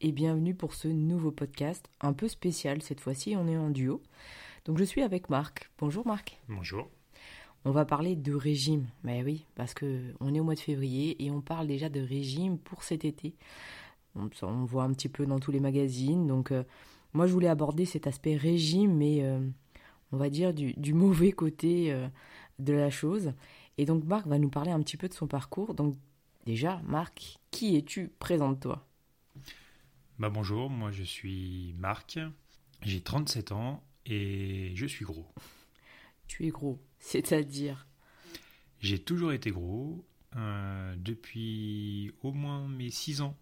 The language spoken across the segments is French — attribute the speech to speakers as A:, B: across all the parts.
A: et bienvenue pour ce nouveau podcast, un peu spécial cette fois-ci, on est en duo. Donc je suis avec Marc. Bonjour Marc.
B: Bonjour.
A: On va parler de régime. Mais oui, parce que on est au mois de février et on parle déjà de régime pour cet été. On, on voit un petit peu dans tous les magazines. Donc euh, moi je voulais aborder cet aspect régime, mais euh, on va dire du, du mauvais côté euh, de la chose. Et donc Marc va nous parler un petit peu de son parcours. Donc déjà, Marc, qui es-tu? Présente-toi.
B: Bah bonjour, moi je suis Marc, j'ai 37 ans et je suis gros.
A: Tu es gros, c'est-à-dire?
B: J'ai toujours été gros. euh, depuis au moins mes 6 ans,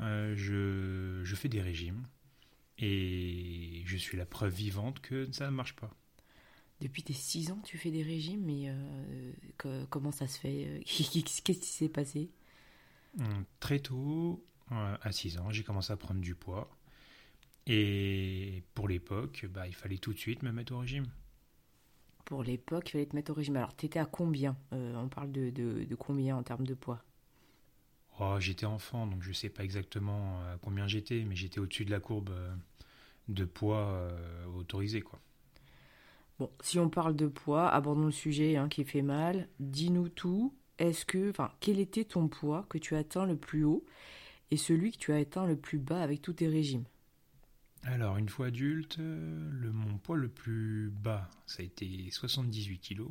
B: euh, je, je fais des régimes et je suis la preuve vivante que ça ne marche pas.
A: Depuis tes 6 ans, tu fais des régimes, mais euh, que- comment ça se fait? Qu'est-ce qui s'est passé?
B: Hum, Très tôt, à 6 ans, j'ai commencé à prendre du poids. Et pour l'époque, bah, il fallait tout de suite me mettre au régime.
A: Pour l'époque, il fallait te mettre au régime. Alors, t'étais à combien Euh, On parle de, de- de combien en termes de poids?
B: Oh, j'étais enfant, donc je sais pas exactement à combien j'étais, mais j'étais au-dessus de la courbe euh, de poids euh, autorisé, quoi.
A: Bon, si on parle de poids, abordons le sujet hein, qui fait mal. Dis-nous tout. Est-ce que, enfin, quel était ton poids que tu as atteint le plus haut? Et celui que tu as atteint le plus bas avec tous tes régimes
B: Alors, une fois adulte, euh, le, mon poids le plus bas, ça a été 78 kilos.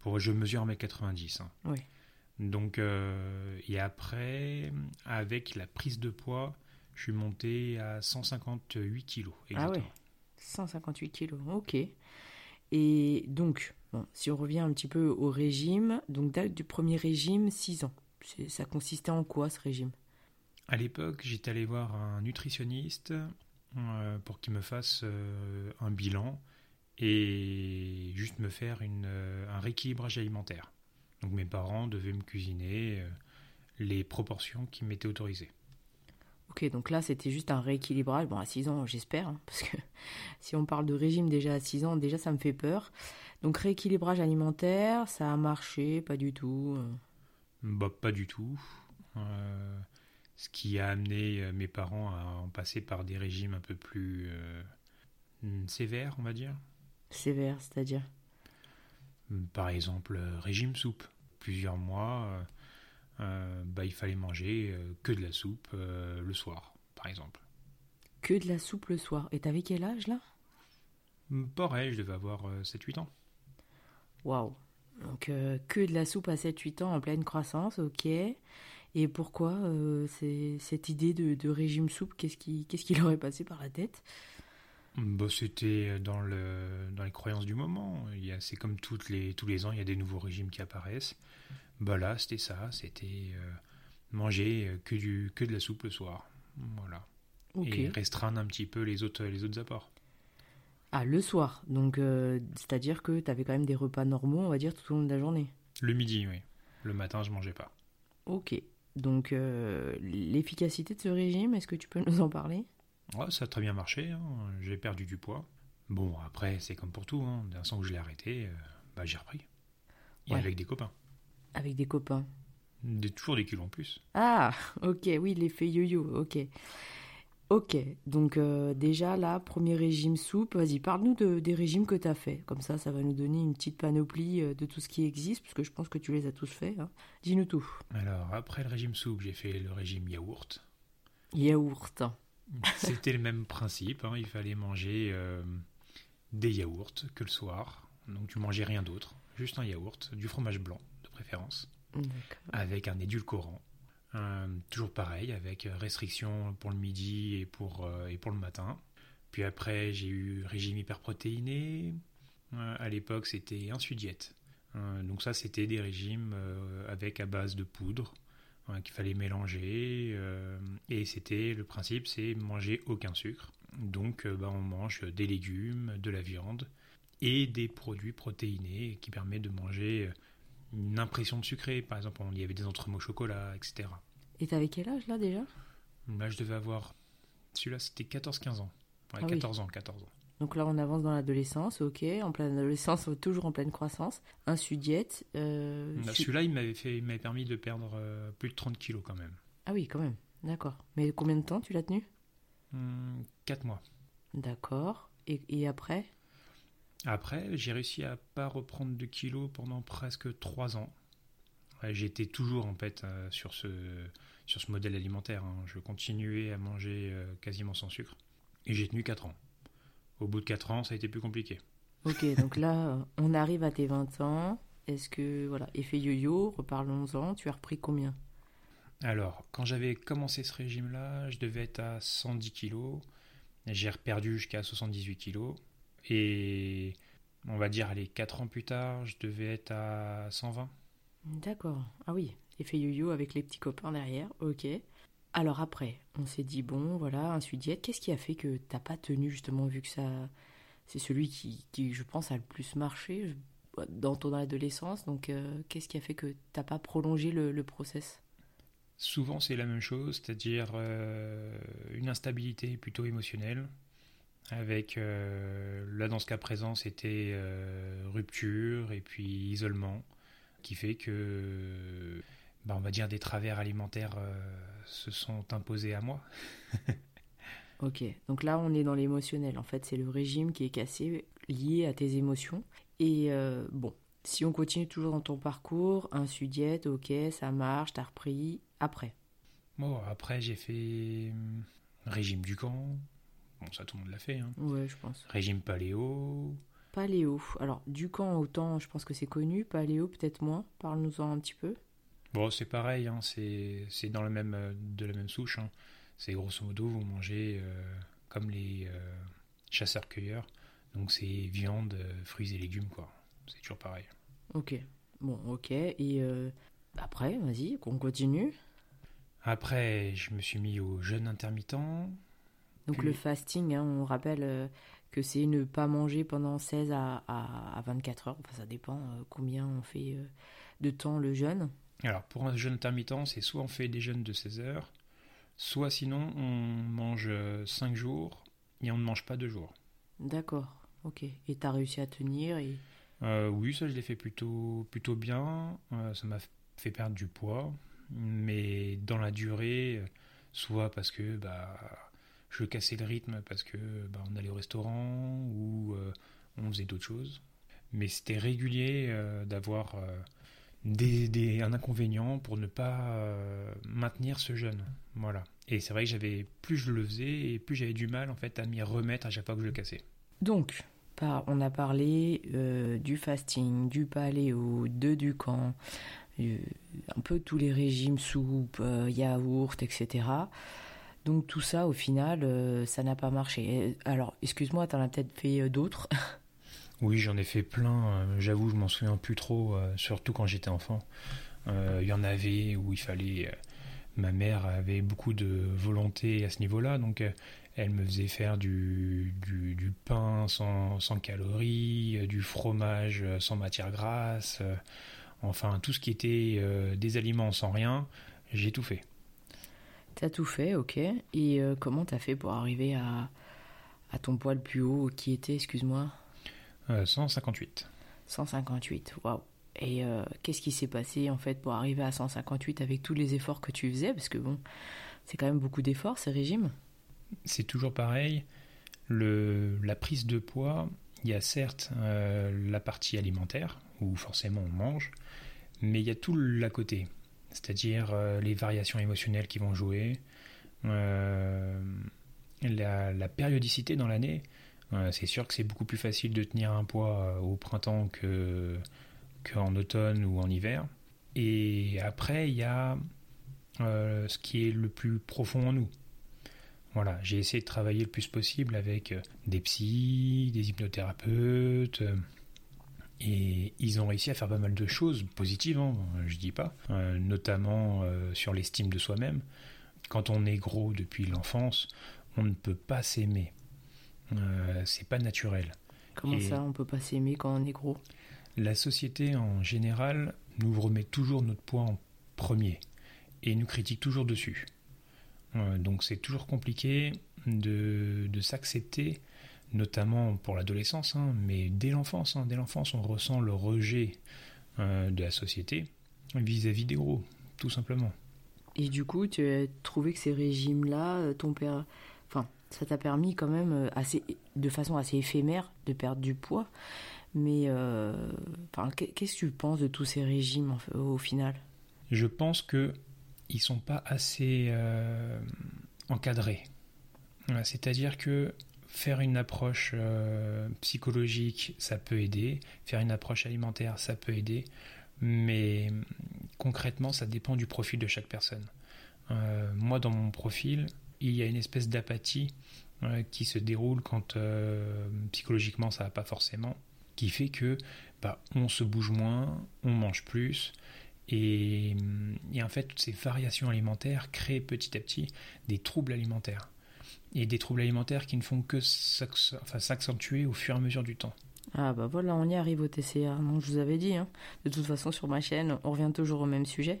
B: Pour, je mesure 1m90. hein.
A: Oui.
B: Donc, euh, et après, avec la prise de poids, je suis monté à 158 kilos.
A: Ah
B: exactement.
A: ouais 158 kilos, ok. Et donc, bon, si on revient un petit peu au régime, donc date du premier régime, 6 ans. Ça consistait en quoi ce régime?
B: À l'époque, j'étais allé voir un nutritionniste euh, pour qu'il me fasse euh, un bilan et juste me faire une, euh, un rééquilibrage alimentaire. Donc mes parents devaient me cuisiner les proportions qui m'étaient autorisées.
A: Ok, donc là c'était juste un rééquilibrage. Bon, à 6 ans, j'espère, hein, parce que si on parle de régime déjà à 6 ans, déjà ça me fait peur. Donc rééquilibrage alimentaire, ça a marché, pas du tout.
B: Bah, pas du tout. Euh, ce qui a amené euh, mes parents à en passer par des régimes un peu plus euh, hmm, sévères, on va dire.
A: Sévère, c'est-à-dire?
B: Par exemple, euh, régime soupe. Plusieurs mois, euh, bah, il fallait manger que de la soupe euh, le soir, par exemple.
A: que de la soupe le soir. Et t'avais quel âge là?
B: Hum, Pareil, je devais avoir euh, 7-8 ans.
A: Waouh. Donc que de la soupe à 7-8 ans en pleine croissance, ok. Et pourquoi euh, cette idée de, de régime soupe Qu'est-ce qui, qu'est-ce qui leur est passé par la tête?
B: Bah, C'était dans, le, dans les croyances du moment. Il y a- C'est comme toutes les, tous les ans, il y a des nouveaux régimes qui apparaissent. Bah là, c'était ça. C'était euh, manger euh, que, du, que de la soupe le soir. Voilà. Et restreindre un petit peu les autres, les autres apports.
A: Ah, le soir. Donc, euh, c'est-à-dire que t'avais quand même des repas normaux, on va dire, tout au long de la journée.
B: Le midi, oui. Le matin, je mangeais pas.
A: Ok. Donc, euh, l'efficacité de ce régime, est-ce que tu peux nous en parler?
B: Ouais, ça a très bien marché, hein. j'ai perdu du poids. Bon, après, c'est comme pour tout, hein. d'un sens où je l'ai arrêté, euh, bah, j'ai repris. Et
A: Ouais.
B: avec des copains.
A: Avec des copains.
B: Des, toujours des kilos en plus.
A: Ah, ok, oui, l'effet yo-yo, ok. Ok, donc euh, déjà là, premier régime soupe, vas-y, parle-nous de- des régimes que tu as fait. Comme ça, ça va nous donner une petite panoplie euh, de tout ce qui existe, parce que je pense que tu les as tous faits. hein. Dis-nous tout.
B: Alors, après le régime soupe, j'ai fait le régime yaourt.
A: Yaourt.
B: C'était le même principe, hein. il fallait manger euh, des yaourts que le soir. Donc tu mangeais rien d'autre, juste un yaourt, du fromage blanc de préférence, avec un édulcorant. Euh, toujours pareil, avec restriction pour le midi et pour, euh, et pour le matin. Puis après, j'ai eu régime hyperprotéiné. Euh, à l'époque, c'était un sudiète. Euh, donc ça, c'était des régimes euh, avec à base de poudre, qu'il fallait mélanger. et c'était le principe, c'est manger aucun sucre. Donc bah, on mange des légumes, de la viande et des produits protéinés qui permettent de manger une impression de sucré. Par exemple, il y avait des entremots au chocolat, etc.
A: Et t'avais quel âge là déjà?
B: Là, je devais avoir. Celui-là, c'était 14-15 ans. Ouais, 14 ah ans, 14 ans.
A: Donc là, on avance dans l'adolescence, ok, en pleine adolescence, toujours en pleine croissance. Un sudiette.
B: Euh, celui-là, il m'avait fait, il m'avait permis de perdre euh, plus de 30 kilos quand même.
A: Ah oui, quand même. D'accord. Mais combien de temps tu l'as tenu?
B: 4 hmm, mois.
A: D'accord. Et, et, après?
B: Après, j'ai réussi à pas reprendre de kilos pendant presque 3 ans. J'étais toujours en fait euh, sur ce sur ce modèle alimentaire. Hein. Je continuais à manger quasiment sans sucre et j'ai tenu 4 ans. Au bout de 4 ans, ça a été plus compliqué.
A: Ok, donc là, on arrive à tes 20 ans. Est-ce que, voilà, effet yo-yo, reparlons-en, tu as repris combien?
B: Alors, quand j'avais commencé ce régime-là, je devais être à 110 kilos. J'ai reperdu jusqu'à 78 kilos. Et on va dire, allez, 4 ans plus tard, je devais être à 120.
A: D'accord. Ah oui, effet yo-yo avec les petits copains derrière, ok. Alors après, on s'est dit, bon, voilà, un sudiette, qu'est-ce qui a fait que t'as pas tenu justement, vu que ça, c'est celui qui, qui, je pense, a le plus marché dans ton adolescence, donc euh, qu'est-ce qui a fait que t'as pas prolongé le, process?
B: Souvent, c'est la même chose, c'est-à-dire euh, une instabilité plutôt émotionnelle, avec, euh, là dans ce cas présent, c'était rupture et puis isolement, qui fait que bah, on va dire, des travers alimentaires euh, se sont imposés à moi.
A: ok, donc là on est dans l'émotionnel. En fait, c'est le régime qui est cassé, lié à tes émotions. Et euh, bon, si on continue toujours dans ton parcours, un sudiette, ok, ça marche, t'as repris. Après
B: Bon, après j'ai fait hum, régime du camp. Bon, ça tout le monde l'a fait. Hein.
A: Ouais, je pense.
B: Régime paléo.
A: Paléo. Alors, du camp, autant je pense que c'est connu. Paléo, peut-être moins. Parle-nous-en un petit peu.
B: Bon, c'est pareil, hein, c'est dans le même, euh, de la même souche. Hein. C'est grosso modo, vous mangez euh, comme les euh, chasseurs-cueilleurs. Donc c'est viande, fruits et légumes, quoi. C'est toujours pareil.
A: Ok. Bon, ok. Et après, vas-y, qu'on continue.
B: Après, je me suis mis au jeûne intermittent.
A: Donc le fasting, hein, on rappelle que c'est ne pas manger pendant 16 à, à, à 24 heures. Enfin, ça dépend combien on fait de temps le jeûne.
B: Alors, pour un jeûne intermittent, c'est soit on fait des jeûnes de 16 heures, soit sinon on mange 5 jours et on ne mange pas 2 jours.
A: D'accord, ok. Et tu as réussi à tenir et...
B: Euh, oui, ça je l'ai fait plutôt, plutôt bien. Euh, ça m'a fait perdre du poids, mais dans la durée, soit parce que bah, je cassais le rythme, parce que bah, on allait au restaurant ou euh, on faisait d'autres choses. Mais c'était régulier d'avoir des, un inconvénient pour ne pas euh, maintenir ce jeûne. Voilà. Et c'est vrai que j'avais plus je le faisais et plus j'avais du mal en fait à m'y remettre à chaque fois que je le cassais.
A: Donc, on a parlé euh, du fasting, du paléo, de du camp, euh, un peu tous les régimes soupe, yaourt, etc. Donc tout ça, au final, ça n'a pas marché. Alors, excuse-moi, tu en as peut-être fait d'autres?
B: Oui, j'en ai fait plein. Euh, j'avoue, je m'en souviens plus trop, euh, surtout quand j'étais enfant. Euh, il y en avait où il fallait. ma mère avait beaucoup de volonté à ce niveau-là, donc elle me faisait faire du, du, pain sans, sans, calories, du fromage sans matière grasse, enfin tout ce qui était des aliments sans rien, j'ai tout fait.
A: T'as tout fait, ok. Et comment t'as fait pour arriver à, à ton poids le plus haut qui était, excuse-moi?
B: 158. Euh,
A: 158, waouh. Et euh, qu'est-ce qui s'est passé en fait pour arriver à 158 avec tous les efforts que tu faisais? Parce que bon, c'est quand même beaucoup d'efforts ces régimes.
B: C'est toujours pareil. Le, la prise de poids, il y a certes euh, la partie alimentaire, où forcément on mange, mais il y a tout l'à côté. C'est-à-dire les variations émotionnelles qui vont jouer, la, la, périodicité dans l'année c'est sûr que c'est beaucoup plus facile de tenir un poids euh, au printemps que qu'en automne ou en hiver. Et après, il y a euh, ce qui est le plus profond en nous. Voilà, j'ai essayé de travailler le plus possible avec euh, des psys, des hypnothérapeutes, Et ils ont réussi à faire pas mal de choses positives, hein, je dis pas, euh, notamment euh, sur l'estime de soi-même. Quand on est gros depuis l'enfance, on ne peut pas s'aimer. Euh, c'est pas naturel.
A: Comment ça, on peut pas s'aimer quand on est gros?
B: La société en général nous remet toujours notre poids en premier et nous critique toujours dessus. donc c'est toujours compliqué de, de s'accepter notamment pour l'adolescence, hein, mais dès l'enfance, hein, dès l'enfance, on ressent le rejet euh, de la société vis-à-vis des gros, tout simplement.
A: Et du coup, tu as trouvé que ces régimes-là, euh, ton père, enfin, ça t'a permis quand même euh, assez, de façon assez éphémère de perdre du poids. Mais qu'est-ce que tu penses de tous ces régimes au final?
B: Je pense que ils sont pas assez encadrés. C'est-à-dire que Faire une approche euh, psychologique, ça peut aider. Faire une approche alimentaire, ça peut aider. Mais concrètement, ça dépend du profil de chaque personne. Euh, moi, dans mon profil, il y a une espèce d'apathie euh, qui se déroule quand psychologiquement ça va pas forcément, qui fait que bah, on se bouge moins, on mange plus, et, et, en fait, toutes ces variations alimentaires créent petit à petit des troubles alimentaires et des troubles alimentaires qui ne font que s'accentuer au fur et à mesure du temps.
A: Ah bah voilà, on y arrive au TCA. Donc je vous avais dit, hein. de toute façon sur ma chaîne, on revient toujours au même sujet.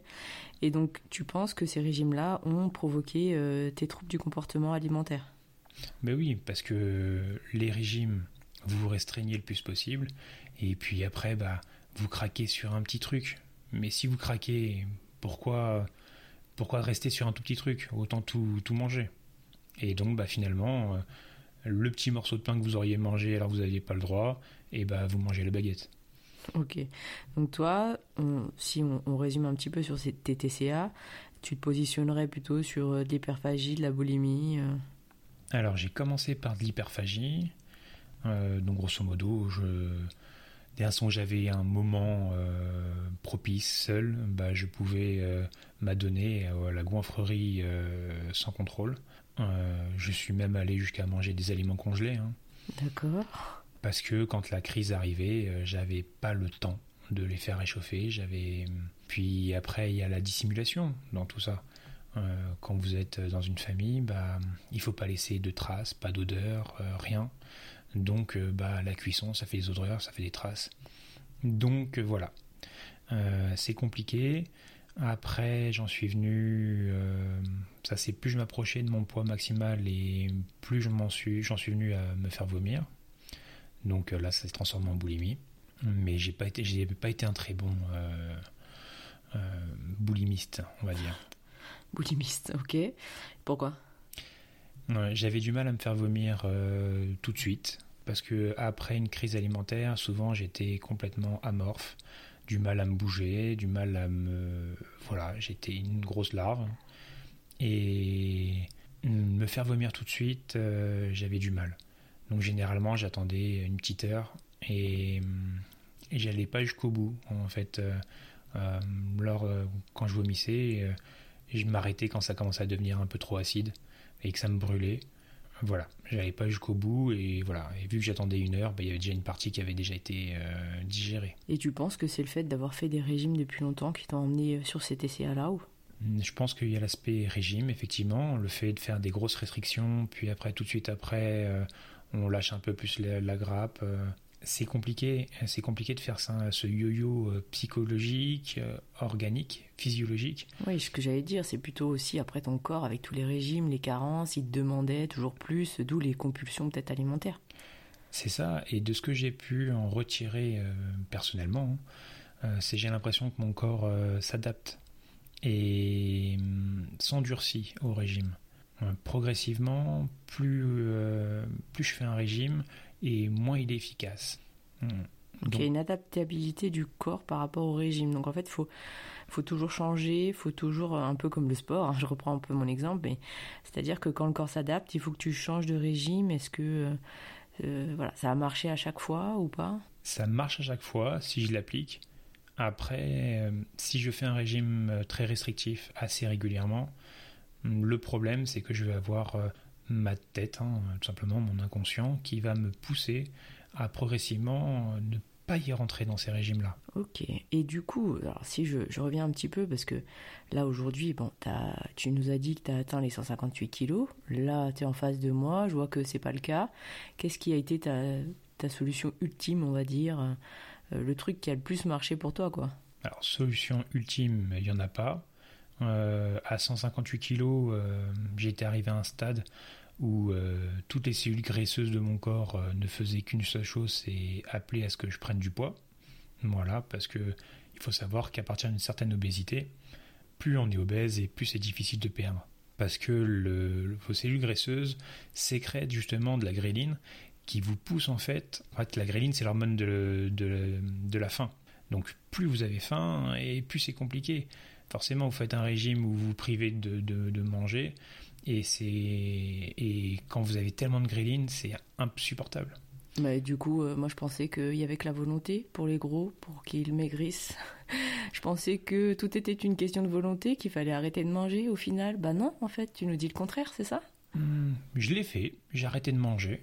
A: Et donc tu penses que ces régimes-là ont provoqué euh, tes troubles du comportement alimentaire?
B: Ben oui, parce que les régimes, vous vous restreignez le plus possible, et puis après, bah, vous craquez sur un petit truc. Mais si vous craquez, pourquoi, pourquoi rester sur un tout petit truc? Autant tout, tout manger. Et donc, bah, finalement, euh, le petit morceau de pain que vous auriez mangé alors que vous n'aviez pas le droit, et bah, vous mangez la baguette.
A: Ok. Donc toi, si on, résume un petit peu sur ces TTCA, tu te positionnerais plutôt sur euh, de l'hyperphagie, de la boulimie euh
B: Alors j'ai commencé par de l'hyperphagie. donc grosso modo, je... dès j'avais un moment propice seul, bah, je pouvais m'adonner à la goinfrerie sans contrôle. Euh, je suis même allé jusqu'à manger des aliments congelés. Hein.
A: D'accord.
B: Parce que quand la crise arrivait, euh, j'avais pas le temps de les faire réchauffer. J'avais. Puis après, il y a la dissimulation dans tout ça. Euh, quand vous êtes dans une famille, bah, il faut pas laisser de traces, pas d'odeur, rien. Donc, bah, la cuisson, ça fait des odeurs, ça fait des traces. Donc voilà, c'est compliqué. Après, j'en suis venu, ça c'est plus je m'approchais de mon poids maximal et plus je m'en suis, j'en suis venu à me faire vomir. Donc euh, là, ça s'est transformé en boulimie. Mais j'ai pas été, j'ai pas été un très bon euh, boulimiste, on va dire.
A: Boulimiste, ok. Pourquoi?
B: J'avais du mal à me faire vomir tout de suite parce que après une crise alimentaire, souvent j'étais complètement amorphe du mal à me bouger, du mal à me... Voilà, j'étais une grosse larve. Et me faire vomir tout de suite, euh, j'avais du mal. Donc généralement, j'attendais une petite heure et, j'allais pas jusqu'au bout. En fait, euh, euh, lors, quand je vomissais, je m'arrêtais quand ça commençait à devenir un peu trop acide et que ça me brûlait. Voilà, j'allais pas jusqu'au bout et voilà. Et vu que j'attendais une heure, bah, il y avait déjà une partie qui avait déjà été euh, digérée.
A: Et tu penses que c'est le fait d'avoir fait des régimes depuis longtemps qui t'a emmené euh, sur ces TCA-là ou?
B: hmm, je pense qu'il y a l'aspect régime, effectivement, le fait de faire des grosses restrictions, puis après, tout de suite après, euh, on lâche un peu plus la grappe c'est compliqué, c'est compliqué de faire ça, ce yo-yo euh, psychologique, euh, organique, physiologique.
A: Oui, ce que j'allais dire, c'est plutôt aussi après ton corps, avec tous les régimes, les carences, il te demandait toujours plus, d'où les compulsions peut-être alimentaires.
B: C'est ça, et de ce que j'ai pu en retirer euh, personnellement, c'est j'ai l'impression que mon corps s'adapte et hum, s'endurcit au régime. progressivement, plus, plus je fais un régime, et moins il est efficace.
A: Hmm. Donc, il y a une adaptabilité du corps par rapport au régime. Donc en fait, il faut, faut toujours changer, il faut toujours, un peu comme le sport, hein, je reprends un peu mon exemple, mais c'est-à-dire que quand le corps s'adapte, il faut que tu changes de régime. Est-ce que euh, euh, voilà, ça a marché à chaque fois ou pas?
B: Ça marche à chaque fois si je l'applique. Après, euh, si je fais un régime très restrictif assez régulièrement, le problème c'est que je vais avoir ma tête, hein, tout simplement mon inconscient, qui va me pousser à progressivement ne pas y rentrer dans ces régimes-là.
A: Ok. Et du coup, alors si je, reviens un petit peu, parce que là aujourd'hui, bon, tu nous as dit que tu as atteint les 158 kilos. Là, tu es en face de moi, je vois que c'est pas le cas. Qu'est-ce qui a été ta, solution ultime, on va dire euh, Le truc qui a le plus marché pour toi, quoi
B: Alors, solution ultime, il n'y en a pas. Euh, à 158 kilos, euh, j'étais arrivé à un stade où toutes les cellules graisseuses de mon corps ne faisaient qu'une seule chose, c'est appeler à ce que je prenne du poids. Voilà, parce que il faut savoir qu'à partir d'une certaine obésité, plus on est obèse et plus c'est difficile de perdre. Parce que vos cellules graisseuses sécrètent justement de la gréline qui vous pousse en fait. En fait, la gréline, c'est l'hormone de, de, la faim. Donc, plus vous avez faim, et plus c'est compliqué. Forcément, vous faites un régime où vous vous privez de, de manger, et, c'est, et quand vous avez tellement de gréline, c'est insupportable.
A: Bah, du coup, euh, moi je pensais qu'il y avait que la volonté pour les gros, pour qu'ils maigrissent. je pensais que tout était une question de volonté, qu'il fallait arrêter de manger. Au final, bah non, en fait, tu nous dis le contraire, c'est ça?
B: Hmm, Je l'ai fait, j'ai arrêté de manger.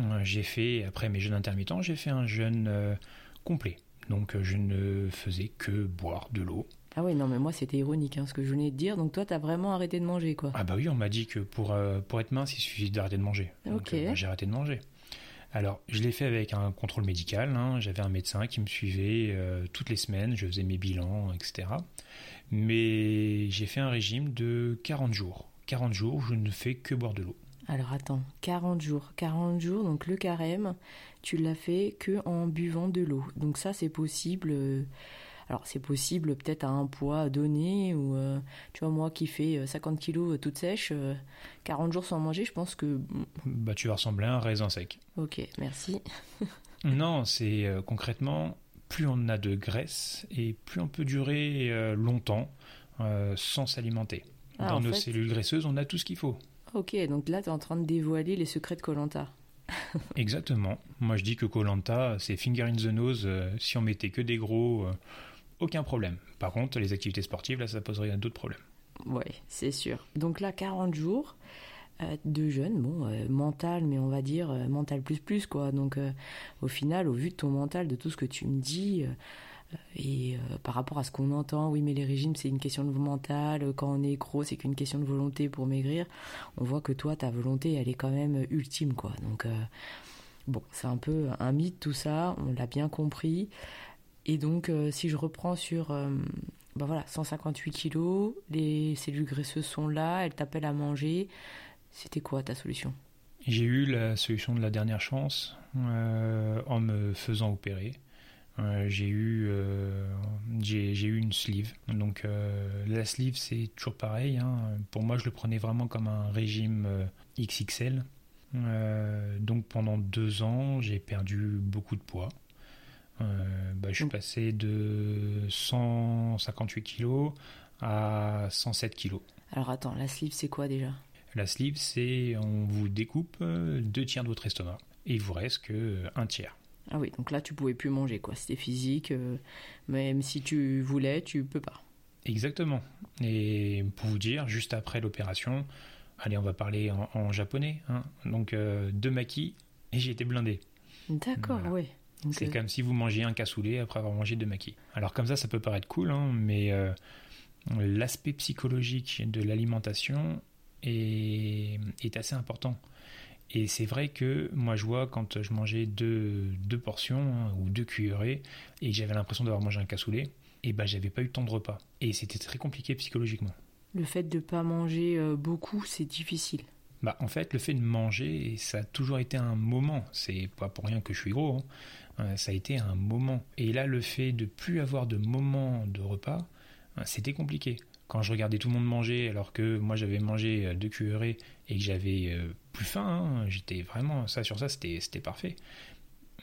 B: Euh, j'ai fait, après mes jeûnes intermittents, j'ai fait un jeûne euh, complet. Donc euh, je ne faisais que boire de l'eau.
A: Ah oui, non, mais moi c'était ironique hein, ce que je venais de dire. Donc toi, tu as vraiment arrêté de manger, quoi.
B: Ah bah oui, on m'a dit que pour, pour être mince, il suffit d'arrêter de manger. Donc bah, j'ai arrêté de manger. Alors, je l'ai fait avec un contrôle médical. Hein. J'avais un médecin qui me suivait toutes les semaines. Je faisais mes bilans, etc. Mais j'ai fait un régime de 40 jours. 40 jours où je ne fais que boire de l'eau.
A: Alors attends, 40 jours. 40 jours, donc le carême, tu l'as fait que en buvant de l'eau. Donc ça, c'est possible. Euh, alors c'est possible peut-être à un poids donné, ou euh, tu vois, moi qui fais 50 euh, kilos toute sèche, 40 jours sans manger, je pense que...
B: Bah tu vas ressembler à un raisin sec.
A: Ok, merci.
B: non, c'est concrètement, plus on a de graisse et plus on peut durer longtemps sans s'alimenter. Ah, Dans nos cellules graisseuses, on a tout ce qu'il faut.
A: Ok, donc là, tu es en train de dévoiler les secrets de Colanta.
B: Exactement. Moi, je dis que Colanta, c'est finger in the nose. Euh, si on mettait que des gros, euh, aucun problème. Par contre, les activités sportives, là, ça poserait d'autres problèmes.
A: Oui, c'est sûr. Donc là, 40 jours euh, de jeûne, bon, mental, mais on va dire mental plus plus, quoi. Donc, au final, au vu de ton mental, de tout ce que tu me dis, et euh, par rapport à ce qu'on entend, oui, mais les régimes, c'est une question de mental. Quand on est gros, c'est qu'une question de volonté pour maigrir. On voit que toi, ta volonté, elle est quand même ultime, quoi. Donc, euh, bon, c'est un peu un mythe tout ça. On l'a bien compris. Et donc, euh, si je reprends sur, ben voilà, 158 kilos, les cellules graisseuses sont là, elles t'appellent à manger. C'était quoi ta solution?
B: J'ai eu la solution de la dernière chance en me faisant opérer. Euh, j'ai eu, euh, j'ai, eu une sleeve. Donc euh, la sleeve, c'est toujours pareil. Hein. Pour moi, je le prenais vraiment comme un régime XXL. donc pendant deux ans, j'ai perdu beaucoup de poids. Bah, je suis passé de 158 kg à 107 kg.
A: Alors attends, la sleeve, c'est quoi déjà?
B: La sleeve, c'est on vous découpe deux tiers de votre estomac et il vous reste que un tiers.
A: Ah oui, donc là tu pouvais plus manger quoi, c'était physique, euh, même si tu voulais, tu peux pas.
B: Exactement. Et pour vous dire, juste après l'opération, allez, on va parler en, japonais, hein. donc euh, deux maquis et j'ai été blindé.
A: D'accord, oui.
B: C'est euh, comme si vous mangiez un cassoulet après avoir mangé deux maquis. Alors comme ça, ça peut paraître cool, hein, mais l'aspect psychologique de l'alimentation est, est assez important. Et c'est vrai que moi je vois quand je mangeais deux, deux portions hein, ou deux cuillerées et que j'avais l'impression d'avoir mangé un cassoulet, et ben j'avais pas eu tant de repas. Et c'était très compliqué psychologiquement.
A: Le fait de pas manger euh, beaucoup, c'est difficile.
B: Bah en fait le fait de manger, ça a toujours été un moment. C'est pas pour rien que je suis gros. Hein. Euh, ça a été un moment. Et là le fait de plus avoir de moments de repas, hein, c'était compliqué quand je regardais tout le monde manger alors que moi j'avais mangé euh, deux cuillerées et que j'avais euh, plus faim, hein, j'étais vraiment ça sur ça, c'était parfait.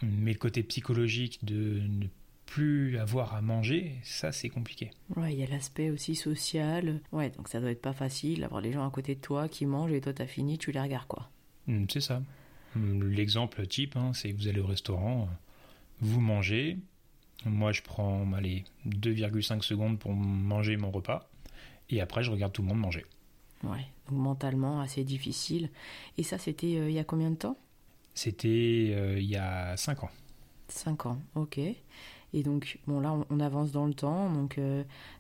B: Mais le côté psychologique de ne plus avoir à manger, ça c'est compliqué.
A: Ouais, il y a l'aspect aussi social. Ouais, donc ça doit être pas facile d'avoir les gens à côté de toi qui mangent et toi t'as fini, tu les regardes quoi.
B: Hum, c'est ça. Hum, l'exemple type, hein, c'est que vous allez au restaurant, vous mangez, moi je prends allez, 2,5 secondes pour manger mon repas. Et après, je regarde tout le monde manger.
A: Ouais, donc mentalement assez difficile. Et ça, c'était euh, il y a combien de temps?
B: C'était euh, il y a 5 ans.
A: 5 ans, ok. Et donc, bon, là, on, avance dans le temps. Donc,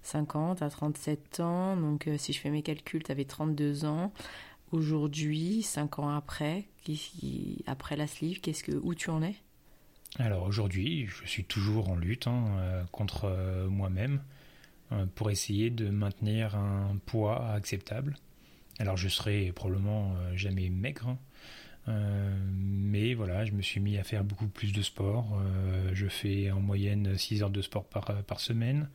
A: 50 à 37 ans. Donc, si je fais mes calculs, tu avais 32 ans. Aujourd'hui, 5 ans après, après la sleeve, qu'est-ce que, où tu en es?
B: Alors, aujourd'hui, je suis toujours en lutte hein, contre moi-même. Euh, pour essayer de maintenir un poids acceptable. Alors je serai probablement euh, jamais maigre, hein. euh, mais voilà, je me suis mis à faire beaucoup plus de sport. je fais en moyenne 6 heures de sport par, semaine,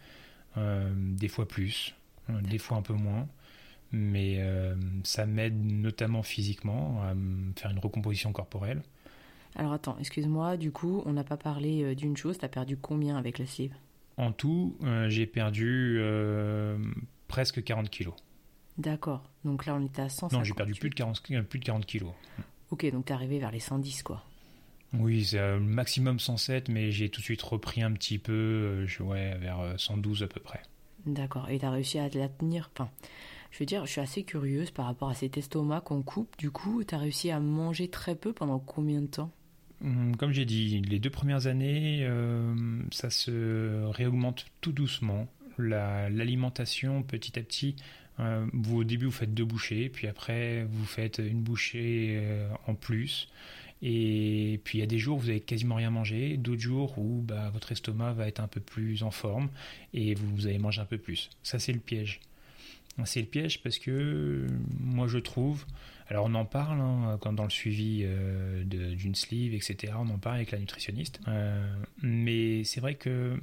B: des fois plus, des fois un peu moins. Mais ça m'aide notamment physiquement à faire une recomposition corporelle.
A: Alors attends, excuse-moi, du coup, on n'a pas parlé d'une chose, tu as perdu combien avec la sleeve?
B: En tout, euh, j'ai perdu euh, presque 40 kilos.
A: D'accord. Donc là, on était à 150.
B: Non, j'ai perdu plus de 40, plus de 40 kilos.
A: Ok, donc tu es arrivé vers les 110, quoi.
B: Oui, c'est le maximum 107, mais j'ai tout de suite repris un petit peu, euh, je, ouais, vers 112 à peu près.
A: D'accord. Et tu as réussi à la tenir? Enfin, Je veux dire, je suis assez curieuse par rapport à cet estomac qu'on coupe. Du coup, tu as réussi à manger très peu pendant combien de temps?
B: Comme j'ai dit, les deux premières années, euh, ça se réaugmente tout doucement. L'alimentation, petit à petit, euh, vous, au début, vous faites deux bouchées, puis après, vous faites une bouchée euh, en plus. Et puis il y a des jours où vous avez quasiment rien mangé, d'autres jours où bah, votre estomac va être un peu plus en forme et vous allez manger un peu plus. Ça, c'est le piège. C'est le piège parce que moi, je trouve, alors on en parle hein, quand dans le suivi euh, d'une sleeve, etc. On en parle avec la nutritionniste. Euh, mais c'est vrai que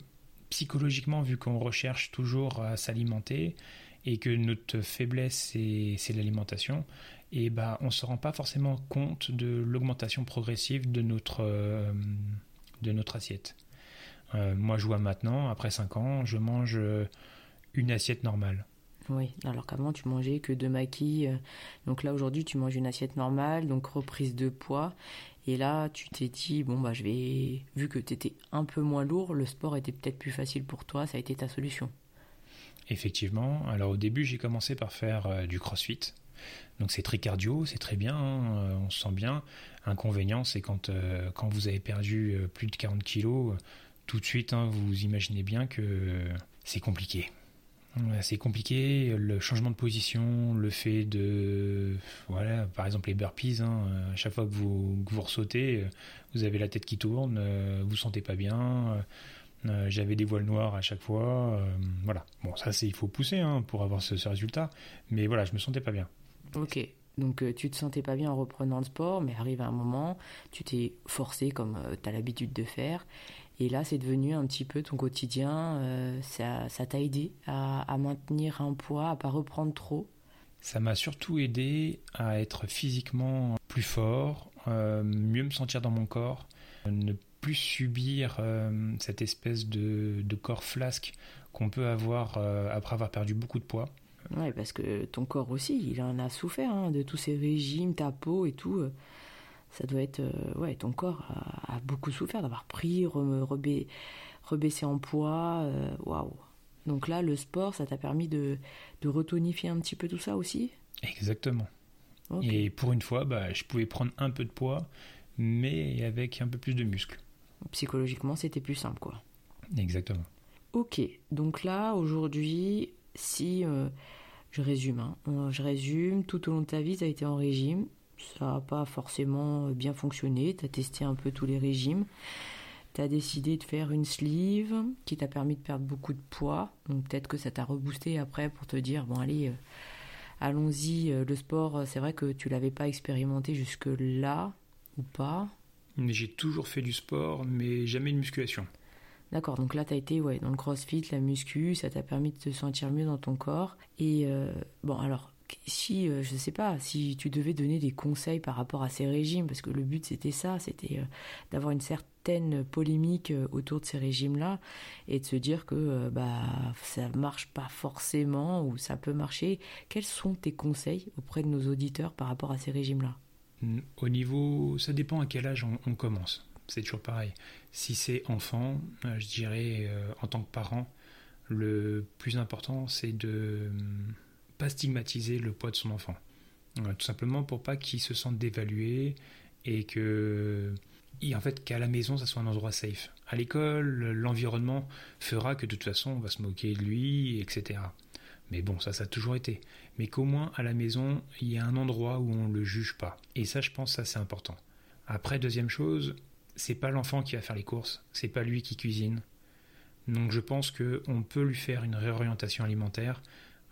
B: psychologiquement, vu qu'on recherche toujours à s'alimenter et que notre faiblesse c'est l'alimentation, et bah on se rend pas forcément compte de l'augmentation progressive de notre euh, de notre assiette. moi je vois maintenant, après 5 ans, je mange une assiette normale.
A: Oui, alors qu'avant tu mangeais que deux maquis. Euh, donc là aujourd'hui tu manges une assiette normale, donc reprise de poids. Et là tu t'es dit, bon bah je vu que tu étais un peu moins lourd, le sport était peut-être plus facile pour toi, ça a été ta solution.
B: Effectivement, alors au début j'ai commencé par faire euh, du crossfit. Donc c'est très cardio, c'est très bien, hein, euh, on se sent bien. Inconvénient c'est quand, quand vous avez perdu plus de 40 kilos, tout de suite hein, vous imaginez bien que c'est compliqué c'est compliqué. Le changement de position, le fait de, voilà, par exemple les burpees, hein, à chaque fois que vous, vous ressautez, vous avez la tête qui tourne, euh, vous sentez pas bien. Euh, j'avais des voiles noirs à chaque fois. Euh, voilà. Bon, ça, c'est il faut pousser hein, pour avoir ce, résultat. Mais voilà, je me sentais pas bien.
A: Ok. Donc tu te sentais pas bien en reprenant le sport, mais arrive un moment, tu t'es forcé comme tu as l'habitude de faire, et là, c'est devenu un petit peu ton quotidien. Euh, ça t'a aidé à, maintenir un poids, à pas reprendre trop?
B: Ça m'a surtout aidé à être physiquement plus fort, euh, mieux me sentir dans mon corps, ne plus subir euh, cette espèce de, corps flasque qu'on peut avoir après avoir perdu beaucoup de poids.
A: Ouais, parce que ton corps aussi, il en a souffert hein, de tous ces régimes, ta peau et tout ça doit être euh, ouais ton corps a, beaucoup souffert d'avoir pris rebaissé en poids euh, waouh. Donc là le sport ça t'a permis de, de retonifier un petit peu tout ça aussi?
B: Exactement. Et pour une fois bah, je pouvais prendre un peu de poids mais avec un peu plus de muscles.
A: Psychologiquement c'était plus simple quoi.
B: Exactement.
A: Ok. Donc là aujourd'hui si euh, je résume hein, je résume tout au long de ta vie tu as été en régime ça n'a pas forcément bien fonctionné. Tu as testé un peu tous les régimes. Tu as décidé de faire une sleeve qui t'a permis de perdre beaucoup de poids. Donc peut-être que ça t'a reboosté après pour te dire, bon allez, euh, allons-y, euh, le sport, euh, c'est vrai que tu l'avais pas expérimenté jusque-là ou pas
B: J'ai toujours fait du sport, mais jamais de musculation.
A: D'accord, donc là tu as été ouais, dans le crossfit, la muscu, ça t'a permis de te sentir mieux dans ton corps. Et bon alors, si, euh, je sais pas, si tu devais donner des conseils par rapport à ces régimes, parce que le but c'était ça, c'était euh, d'avoir une certaine polémique euh, autour de ces régimes-là et de se dire que bah ça marche pas forcément ou ça peut marcher. Quels sont tes conseils auprès de nos auditeurs par rapport à ces régimes-là?
B: Mm, Au niveau, ça dépend à quel âge on, commence. C'est toujours pareil. Si c'est enfant, je dirais en tant que parent, le plus important c'est de pas stigmatiser le poids de son enfant. tout simplement pour pas qu'il se sente dévalué et que en fait qu'à la maison ça soit un endroit safe. À l'école, l'environnement fera que de toute façon on va se moquer de lui, etc. Mais bon, ça, ça a toujours été. Mais qu'au moins à la maison, il y a un endroit où on le juge pas. Et ça, je pense, ça c'est important. Après, deuxième chose, c'est pas l'enfant qui va faire les courses, c'est pas lui qui cuisine. Donc je pense qu'on peut lui faire une réorientation alimentaire,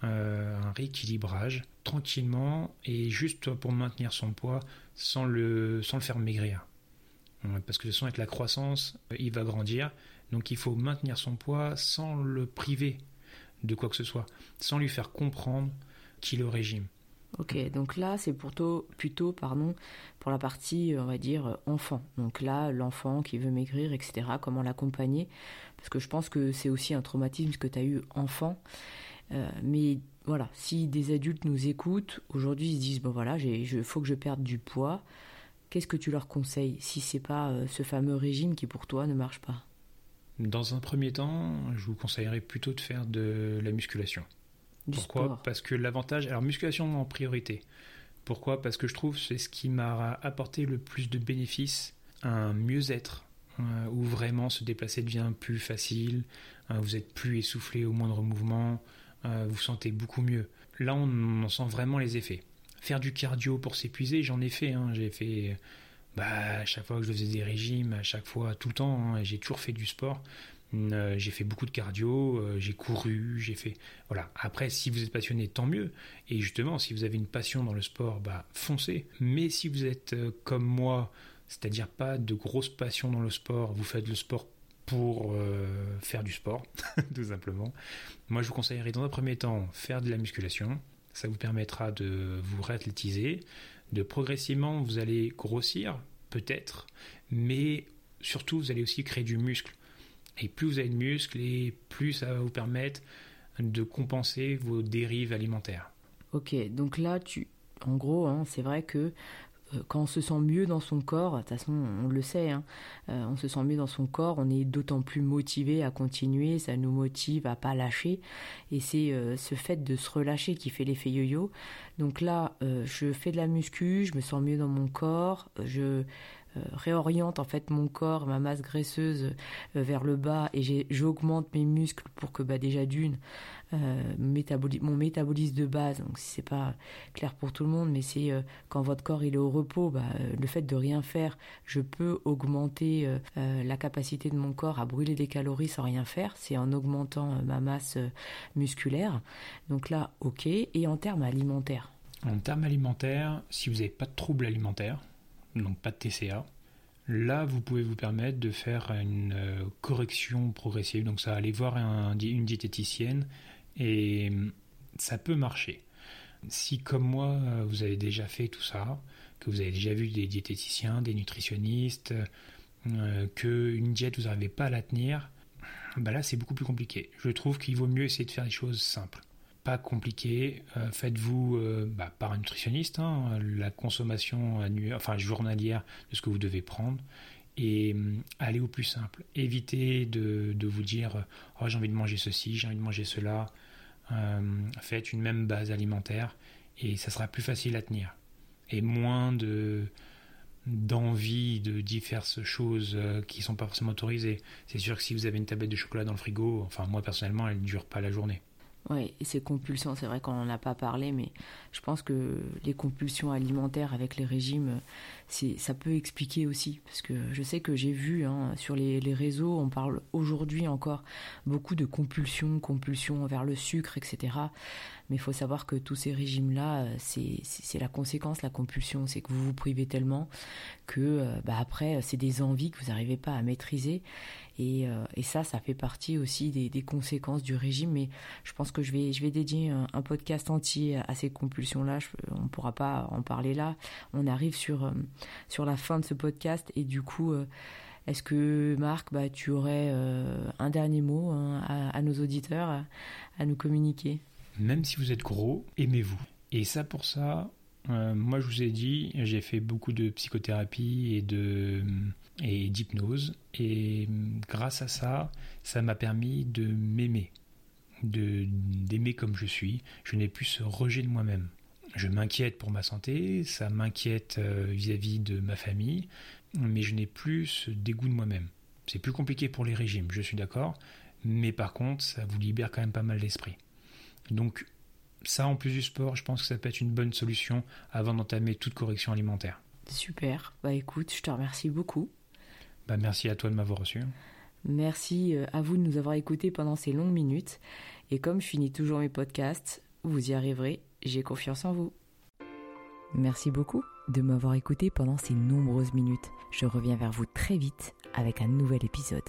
B: euh, un rééquilibrage, tranquillement, et juste pour maintenir son poids sans le, sans le faire maigrir. Parce que de toute façon, avec la croissance, il va grandir. Donc il faut maintenir son poids sans le priver de quoi que ce soit, sans lui faire comprendre qu'il est au régime.
A: Ok, donc là, c'est plutôt, plutôt pardon, pour la partie, on va dire, enfant. Donc là, l'enfant qui veut maigrir, etc., comment l'accompagner? Parce que je pense que c'est aussi un traumatisme que tu as eu enfant. Euh, mais voilà, si des adultes nous écoutent, aujourd'hui ils se disent, bon voilà, il faut que je perde du poids, qu'est-ce que tu leur conseilles si c'est pas euh, ce fameux régime qui pour toi ne marche pas?
B: Dans un premier temps, je vous conseillerais plutôt de faire de la musculation. Pourquoi? Parce que l'avantage, alors musculation en priorité. Pourquoi? Parce que je trouve c'est ce qui m'a apporté le plus de bénéfices, un mieux-être, euh, où vraiment se déplacer devient plus facile, euh, vous êtes plus essoufflé au moindre mouvement, euh, vous sentez beaucoup mieux. Là, on en sent vraiment les effets. Faire du cardio pour s'épuiser, j'en ai fait. Hein. J'ai fait bah, à chaque fois que je faisais des régimes, à chaque fois, tout le temps, hein, j'ai toujours fait du sport. Euh, j'ai fait beaucoup de cardio, euh, j'ai couru, j'ai fait. Voilà. Après, si vous êtes passionné, tant mieux. Et justement, si vous avez une passion dans le sport, bah, foncez. Mais si vous êtes comme moi, c'est-à-dire pas de grosse passion dans le sport, vous faites le sport pour faire du sport, tout simplement. Moi, je vous conseillerais dans un premier temps faire de la musculation. Ça vous permettra de vous réathlétiser, de progressivement vous allez grossir, peut-être, mais surtout vous allez aussi créer du muscle. Et plus vous avez de muscles, et plus ça va vous permettre de compenser vos dérives alimentaires.
A: Ok, donc là, tu, en gros, hein, c'est vrai que euh, quand on se sent mieux dans son corps, de toute façon, on le sait, hein, euh, on se sent mieux dans son corps, on est d'autant plus motivé à continuer, ça nous motive à pas lâcher, et c'est euh, ce fait de se relâcher qui fait l'effet yo-yo. Donc là, je fais de la muscu, je me sens mieux dans mon corps, je euh, réoriente en fait mon corps, ma masse graisseuse euh, vers le bas et j'augmente mes muscles pour que bah, déjà d'une, euh, mon métabolisme de base, donc si c'est pas clair pour tout le monde, mais c'est quand votre corps il est au repos, bah, le fait de rien faire, je peux augmenter la capacité de mon corps à brûler des calories sans rien faire, c'est en augmentant ma masse musculaire. Donc là, ok. Et en termes alimentaires?
B: En termes alimentaires, si vous n'avez pas de troubles alimentaires, donc pas de TCA. Là, vous pouvez vous permettre de faire une euh, correction progressive. Donc ça, aller voir une diététicienne et hum, ça peut marcher. Si comme moi, euh, vous avez déjà fait tout ça, que vous avez déjà vu des diététiciens, des nutritionnistes, euh, qu'une diète, vous n'arrivez pas à la tenir, bah là, c'est beaucoup plus compliqué. Je trouve qu'il vaut mieux essayer de faire des choses simples pas compliqué. Euh, faites-vous euh, bah, par un nutritionniste hein, la consommation annuelle, enfin journalière de ce que vous devez prendre et euh, allez au plus simple. Évitez de, vous dire oh, j'ai envie de manger ceci, j'ai envie de manger cela. faites une même base alimentaire et ça sera plus facile à tenir et moins de d'envie de diverses choses qui sont pas forcément autorisées. C'est sûr que si vous avez une tablette de chocolat dans le frigo, enfin moi personnellement, elle ne dure pas la journée.
A: Oui, et ces compulsions, c'est vrai qu'on n'en a pas parlé, mais je pense que les compulsions alimentaires avec les régimes, ça peut expliquer aussi. Parce que je sais que j'ai vu hein, sur les, réseaux, on parle aujourd'hui encore beaucoup de compulsions, compulsions vers le sucre, etc. Mais il faut savoir que tous ces régimes-là, c'est la conséquence, la compulsion, c'est que vous vous privez tellement que euh, bah après, c'est des envies que vous n'arrivez pas à maîtriser. Euh, et, ça, ça fait partie aussi des, conséquences du régime. Mais je pense que je vais, je vais dédier un, podcast entier à ces compulsions-là. on ne pourra pas en parler là. On arrive sur, euh, sur la fin de ce podcast. Et du coup, euh, est-ce que Marc, bah, tu aurais un dernier mot hein, à, nos auditeurs à, nous communiquer?
B: Même si vous êtes gros, aimez-vous. Et ça, pour ça, moi, je vous ai dit, j'ai fait beaucoup de psychothérapie et de et d'hypnose. Et grâce à ça, ça m'a permis de m'aimer, de d'aimer comme je suis. Je n'ai plus ce rejet de moi-même. Je m'inquiète pour ma santé, ça m'inquiète euh, vis-à-vis de ma famille, mais je n'ai plus ce dégoût de moi-même. C'est plus compliqué pour les régimes, je suis d'accord, mais par contre, ça vous libère quand même pas mal l'esprit. Donc, ça, en plus du sport, je pense que ça peut être une bonne solution avant d'entamer toute correction alimentaire.
A: Super. Bah écoute, je te remercie beaucoup.
B: Bah merci à toi de m'avoir reçu.
A: Merci euh, à vous de nous avoir écoutés pendant ces longues minutes. Et comme je finis toujours mes podcasts, vous y arriverez, j'ai confiance en vous. Merci beaucoup de m'avoir écouté pendant ces nombreuses minutes. Je reviens vers vous très vite avec un nouvel épisode.